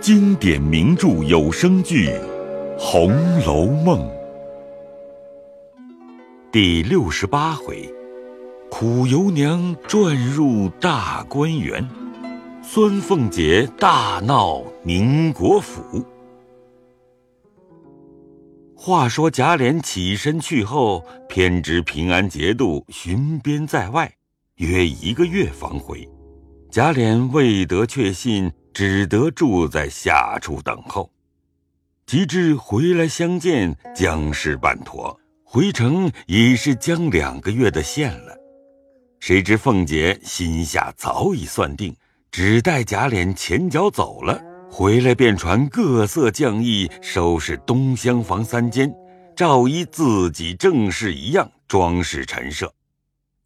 经典名著有声剧《红楼梦》第六十八回：苦尤娘转入大观园，孙凤姐大闹宁国府。话说贾琏起身去后，偏知平安节度巡边在外，约一个月方回。贾琏未得确信，只得住在下处等候。及至回来相见，将事办妥，回城已是将两个月的限了。谁知凤姐心下早已算定，只待贾琏前脚走了，回来便传各色匠役收拾东厢房三间，照依自己正事一样装饰陈设。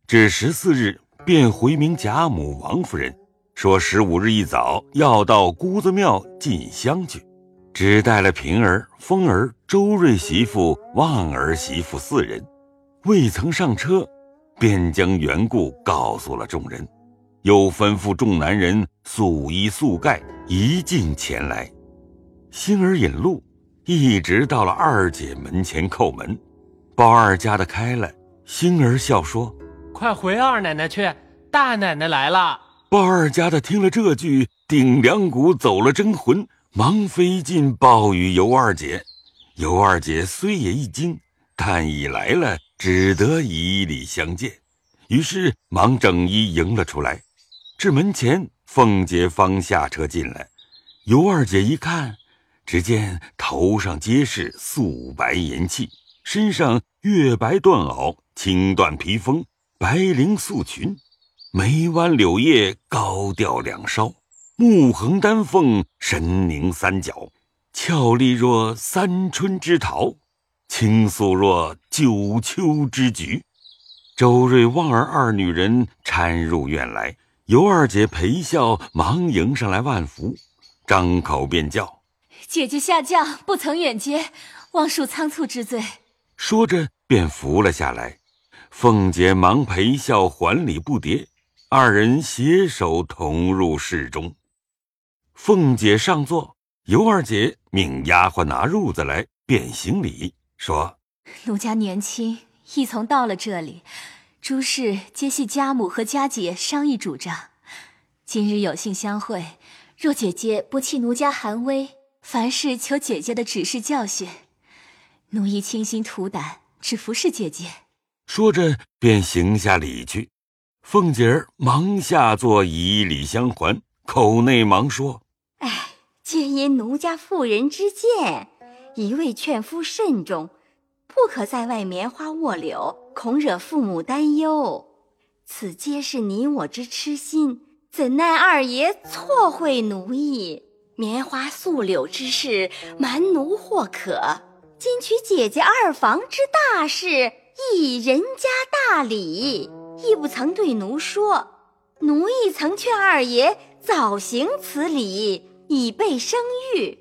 至十四日。便回明贾母、王夫人，说十五日一早要到姑子庙进香去，只带了平儿、凤儿、周瑞媳妇、旺儿媳妇四人，未曾上车，便将缘故告诉了众人，又吩咐众男人素衣素盖，一进前来。星儿引路，一直到了二姐门前叩门，包二家的开了，星儿笑说。快回二奶奶去，大奶奶来了。鲍二家的听了这句，顶梁骨走了真魂，忙飞进鲍与尤二姐。尤二姐虽也一惊，但已来了，只得以礼相见。于是忙整衣迎了出来。至门前，凤姐方下车进来。尤二姐一看，只见头上皆是素白银器，身上月白缎袄，青缎披风。白绫素裙，眉弯柳叶高吊两梢，目横丹凤，神凝三角，俏丽若三春之桃，清素若九秋之菊。周瑞、望儿二女人搀入院来，尤二姐陪笑，忙迎上来万福，张口便叫：“姐姐下降，不曾远接，望恕仓促之罪。”说着便扶了下来。凤姐忙陪笑还礼不迭，二人携手同入室中。凤姐上座，尤二姐命丫鬟拿褥子来，便行礼，说：“奴家年轻，一从到了这里，诸事皆系家母和家姐商议主张。今日有幸相会，若姐姐不弃奴家寒微，凡事求姐姐的指示教训，奴亦倾心吐胆，只服侍姐姐。”说着，便行下礼去。凤姐儿忙下座以礼相还，口内忙说：“哎，皆因奴家妇人之见，一味劝夫慎重，不可在外棉花卧柳，恐惹父母担忧。此皆是你我之痴心，怎奈二爷错会奴意。棉花素柳之事，瞒奴或可，今娶姐姐二房之大事。”亦人家大礼，亦不曾对奴说。奴亦曾劝二爷早行此礼，以备生育。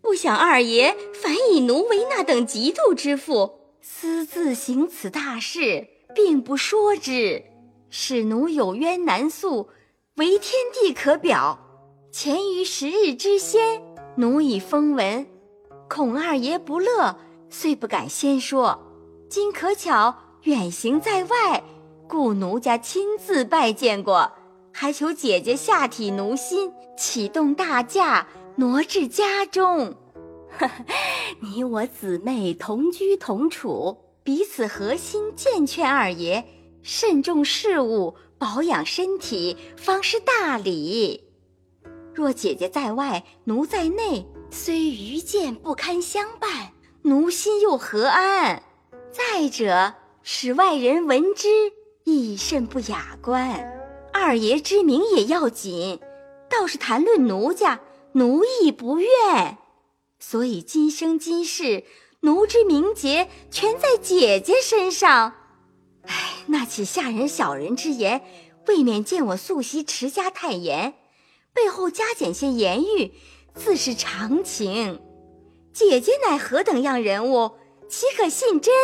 不想二爷反以奴为那等嫉妒之妇，私自行此大事，并不说之，使奴有冤难诉，为天地可表。前于十日之先，奴已封闻，恐二爷不乐，遂不敢先说。今可巧远行在外，故奴家亲自拜见过，还求姐姐下体奴心，启动大驾，挪至家中。你我姊妹同居同处，彼此核心，健劝二爷慎重事务，保养身体，方是大礼。若姐姐在外，奴在内，虽愚见不堪相伴，奴心又何安？再者，使外人闻之，亦甚不雅观。二爷之名也要紧，倒是谈论奴家，奴亦不愿。所以今生今世，奴之名节全在姐姐身上。唉，那起下人小人之言，未免见我素习持家太严，背后加减些言语，自是常情。姐姐乃何等样人物？岂可信真？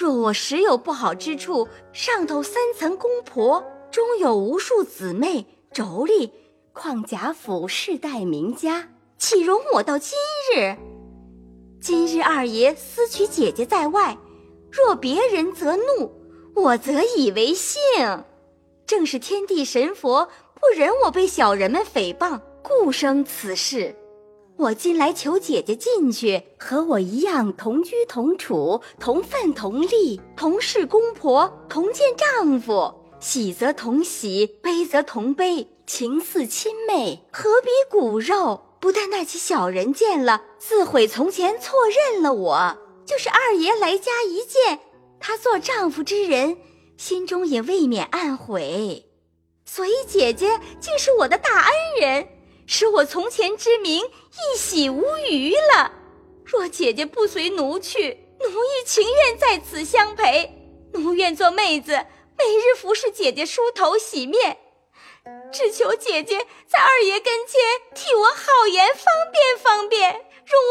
若我实有不好之处，上头三层公婆，中有无数姊妹妯娌，况贾府世代名家，岂容我到今日？今日二爷私娶姐姐在外，若别人则怒，我则以为幸。正是天地神佛不忍我被小人们诽谤，故生此事。我今来求姐姐进去，和我一样同居同处，同愤同利，同是公婆，同见丈夫，喜则同喜，悲则同悲，情似亲妹，何比骨肉？不但那起小人见了，自悔从前错认了我；就是二爷来家一见，他做丈夫之人，心中也未免暗悔。所以姐姐竟是我的大恩人。使我从前之名一洗无余了。若姐姐不随奴去，奴亦情愿在此相陪。奴愿做妹子，每日服侍姐姐梳头洗面，只求姐姐在二爷跟前替我好言方便方便，容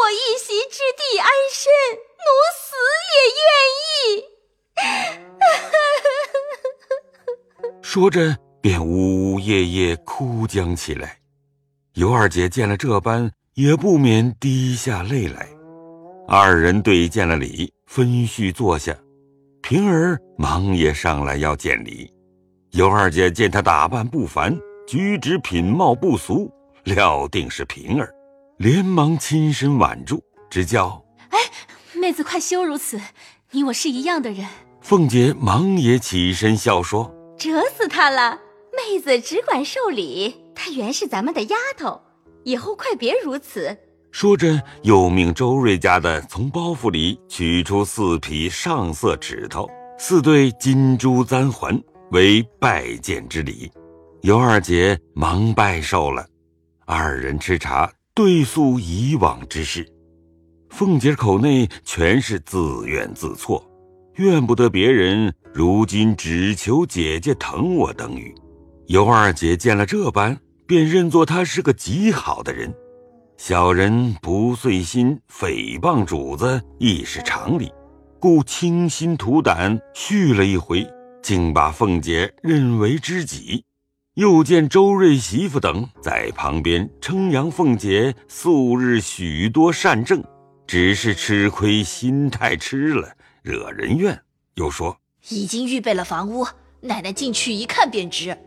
我一席之地安身，奴死也愿意。说着，便呜呜咽咽哭将起来。尤二姐见了这般，也不免滴下泪来。二人对见了礼，分序坐下。平儿忙也上来要见礼。尤二姐见她打扮不凡，举止品貌不俗，料定是平儿，连忙亲身挽住，只叫：“哎，妹子快休如此，你我是一样的人。”凤姐忙也起身笑说：“折死他了，妹子只管受礼。”她原是咱们的丫头，以后快别如此。说着，又命周瑞家的从包袱里取出四匹上色指头、四对金珠簪环，为拜见之礼。尤二姐忙拜受了。二人吃茶，对诉以往之事。凤姐口内全是自怨自错，怨不得别人，如今只求姐姐疼我等语。尤二姐见了这般。便认作他是个极好的人，小人不遂心，诽谤主子亦是常理，故倾心吐胆续了一回，竟把凤姐认为知己。又见周瑞媳妇等在旁边称扬凤姐素日许多善政，只是吃亏心太痴了，惹人怨。又说已经预备了房屋，奶奶进去一看便知。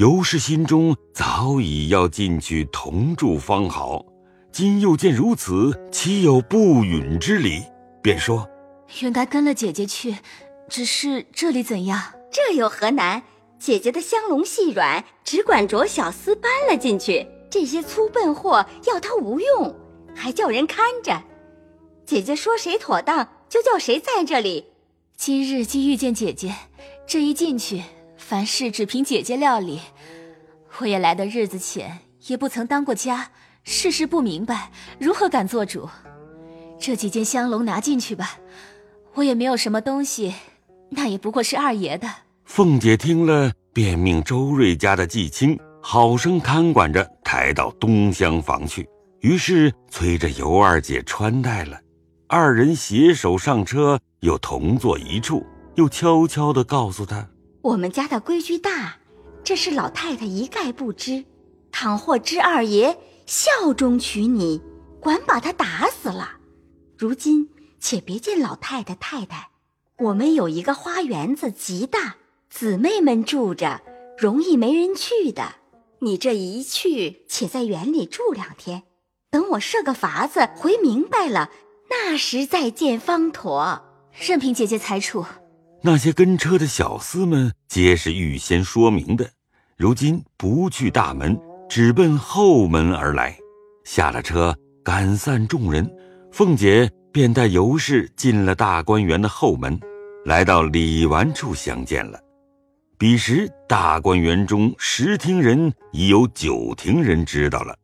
尤氏心中早已要进去同住方好，今又见如此，岂有不允之理？便说：“原该跟了姐姐去，只是这里怎样？这有何难？姐姐的香笼细软，只管着小厮搬了进去。这些粗笨货要她无用，还叫人看着。姐姐说谁妥当，就叫谁在这里。今日既遇见姐姐，这一进去。”凡事只凭姐姐料理，我也来的日子浅，也不曾当过家，事事不明白，如何敢做主？这几件香笼拿进去吧，我也没有什么东西，那也不过是二爷的。凤姐听了，便命周瑞家的季青好生看管着，抬到东厢房去。于是催着尤二姐穿戴了，二人携手上车，又同坐一处，又悄悄地告诉她。我们家的规矩大，这是老太太一概不知。倘或知二爷效忠娶你，管把他打死了。如今且别见老太太太太，我们有一个花园子极大，姊妹们住着，容易没人去的。你这一去，且在园里住两天，等我设个法子回明白了，那时再见方妥。任凭姐姐裁处。那些跟车的小厮们皆是预先说明的，如今不去大门，只奔后门而来。下了车，赶散众人，凤姐便带尤氏进了大观园的后门，来到礼完处相见了。彼时大观园中十厅人已有九厅人知道了，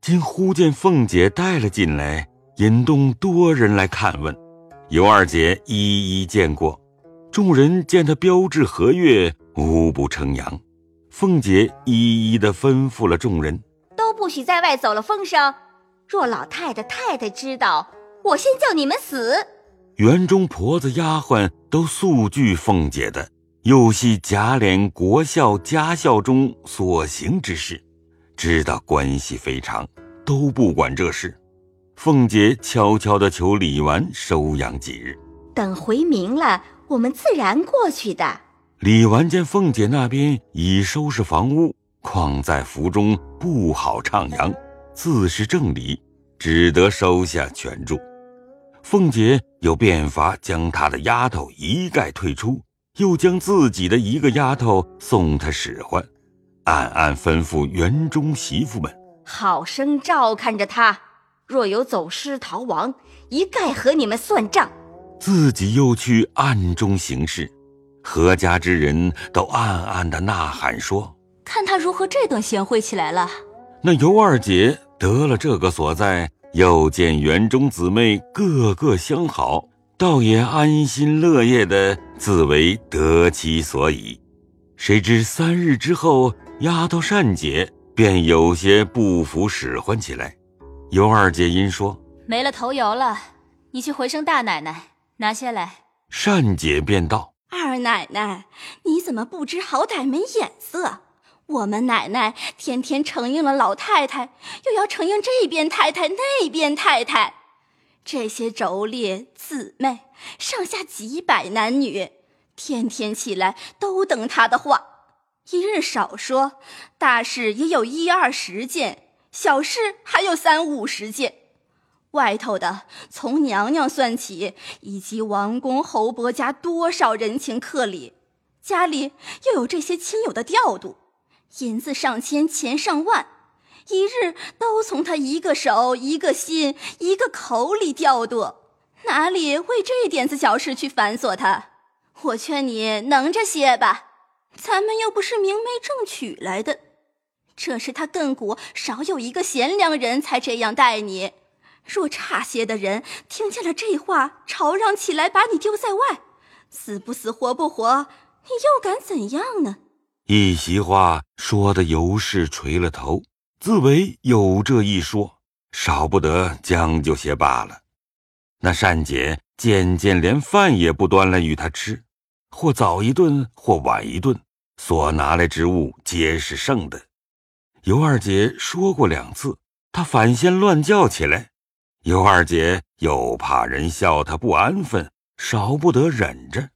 今忽见凤姐带了进来，引动多人来看问，尤二姐一一见过。众人见他标致和悦，无不称扬。凤姐一一的吩咐了众人，都不许在外走了风声。若老太太、太太知道，我先叫你们死。园中婆子、丫鬟都素惧凤姐的，又系贾琏国孝家孝中所行之事，知道关系非常，都不管这事。凤姐悄悄的求李纨收养几日，等回明了，我们自然过去的。李纨见凤姐那边已收拾房屋，况在府中不好徜徉，自是正理，只得收下全住。凤姐有变法，将她的丫头一概退出，又将自己的一个丫头送她使唤，暗暗吩咐园中媳妇们，好生照看着她，若有走失逃亡，一概和你们算账。自己又去暗中行事。何家之人都暗暗的呐喊说：“看他如何这等贤惠起来了。”那尤二姐得了这个所在，又见园中姊妹个个相好，倒也安心乐业的自为得其所以。谁知三日之后，丫头善姐便有些不服使唤起来。尤二姐因说：“没了头油了，你去回声大奶奶拿下来。”善姐便道。二奶奶，你怎么不知好歹没眼色？我们奶奶天天承应了老太太，又要承应这边太太那边太太，这些妯娌姊妹上下几百男女，天天起来都等她的话，一日少说，大事也有一二十件，小事还有三五十件。外头的，从娘娘算起，以及王公侯伯家多少人情客礼，家里又有这些亲友的调度，银子上千，钱上万，一日都从他一个手、一个心、一个口里调度，哪里为这点子小事去繁琐他？我劝你能着些吧，咱们又不是明媒正娶来的，这是他亘古少有一个贤良人才这样待你。若差些的人听见了这话，吵嚷起来，把你丢在外，死不死，活不活，你又敢怎样呢？一席话说的尤氏垂了头，自为有这一说，少不得将就些罢了。那善姐渐渐连饭也不端来与他吃，或早一顿，或晚一顿，所拿来之物皆是剩的。尤二姐说过两次，她反先乱叫起来。尤二姐又怕人笑她不安分，少不得忍着。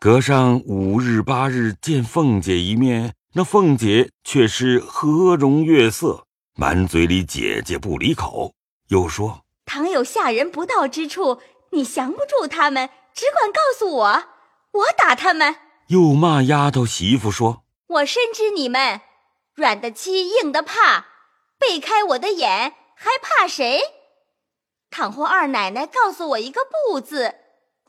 隔上五日八日见凤姐一面，那凤姐却是和容悦色，满嘴里姐姐不离口，又说：“倘有下人不到之处，你降不住他们，只管告诉我，我打他们。”又骂丫头媳妇说：“我深知你们软的欺，硬的怕，背开我的眼，还怕谁？”倘或二奶奶告诉我一个不字，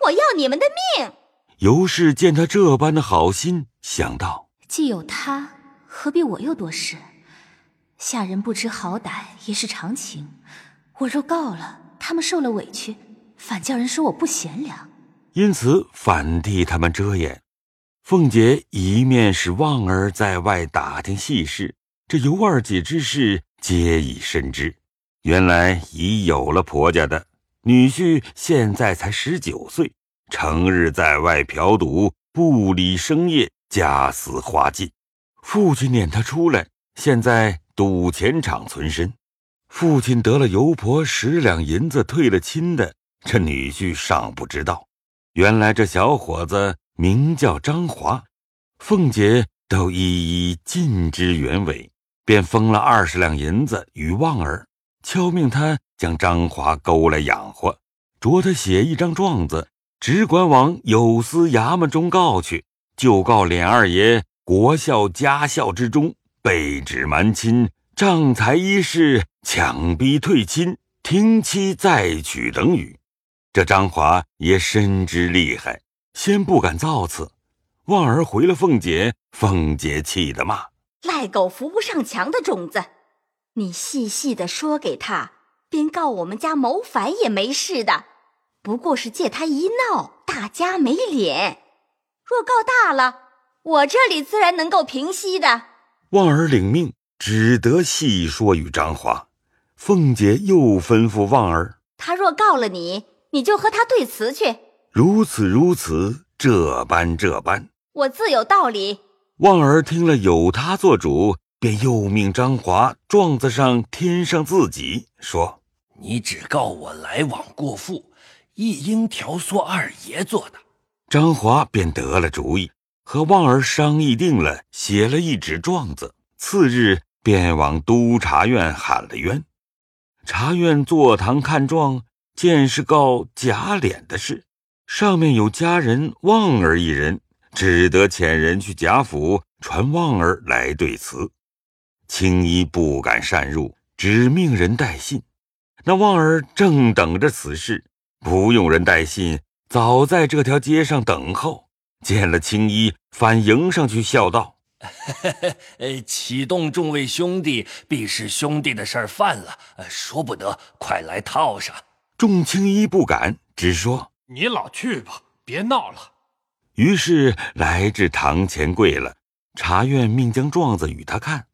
我要你们的命。尤氏见他这般的好心，想到既有他，何必我又多事？下人不知好歹也是常情。我若告了，他们受了委屈，反叫人说我不贤良，因此反替他们遮掩。凤姐一面是旺儿在外打听细事，这尤二姐之事皆已深知。原来已有了婆家的女婿，现在才十九岁，成日在外嫖赌，不理生业，家私花尽。父亲撵他出来，现在赌钱场存身。父亲得了油婆十两银子退了亲的，这女婿尚不知道。原来这小伙子名叫张华，凤姐都一一尽知原委，便封了二十两银子与旺儿。敲命他将张华勾来养活，着他写一张状子，只管往有司衙门中告去，就告脸二爷国孝家孝之中被指瞒亲、仗财一事、强逼退亲、停妻再娶等语。这张华也深知厉害，先不敢造次。望儿回了凤姐，凤姐气得骂：“赖狗扶不上墙的种子！”你细细的说给他，便告我们家谋反也没事的，不过是借他一闹，大家没脸。若告大了，我这里自然能够平息的。望儿领命，只得细说与张华。凤姐又吩咐望儿：他若告了你，你就和他对词去。如此如此，这般这般，我自有道理。望儿听了有他做主，便又命张华状子上添上自己，说：“你只告我来往过户，一应调唆二爷做的。”张华便得了主意，和旺儿商议定了，写了一纸状子，次日便往督察院喊了冤。察院坐堂看状，见是告贾琏的事，上面有家人旺儿一人，只得遣人去贾府传旺儿来对词。青衣不敢擅入，只命人带信。那旺儿正等着此事，不用人带信。早在这条街上等候，见了青衣，反迎上去笑道：“启动众位兄弟，必是兄弟的事儿犯了，说不得，快来套上。”众青衣不敢，只说：“你老去吧，别闹了。”于是来至堂前跪了。茶院命将状子与他看，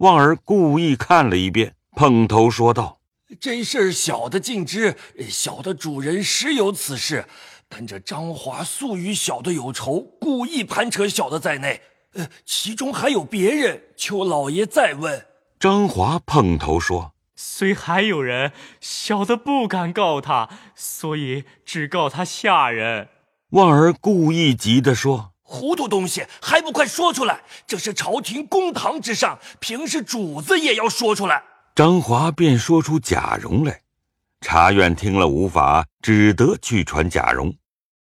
望儿故意看了一遍，碰头说道：“这事儿小的尽知，小的主人实有此事。”但这张华素与小的有仇，故意攀扯小的在内，呃，其中还有别人，求老爷再问。张华碰头说：“虽还有人，小的不敢告他，所以只告他下人。”旺儿故意急地说：“糊涂东西，还不快说出来！这是朝廷公堂之上，平时主子也要说出来。”张华便说出贾蓉来，察院听了无法，只得去传贾蓉。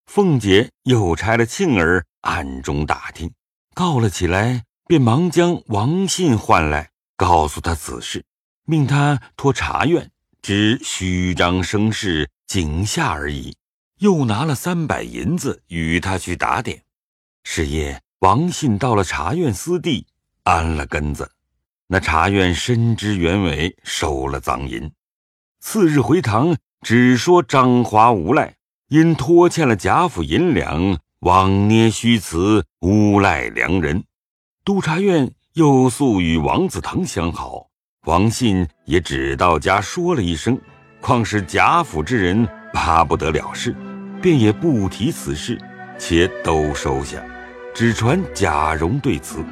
凤姐又差了庆儿暗中打听，告了起来，便忙将王信唤来，告诉他此事，命他托茶院，只虚张声势，惊吓而已。又拿了三百银子与他去打点。是夜，王信到了茶院私地，安了根子。那茶院深知原委，收了赃银。次日回堂，只说张华无赖。因拖欠了贾府银两，枉捏虚词，诬赖良人。督察院又素与王子腾相好，王信也只到家说了一声，况是贾府之人，巴不得了事，便也不提此事，且都收下，只传贾蓉对词。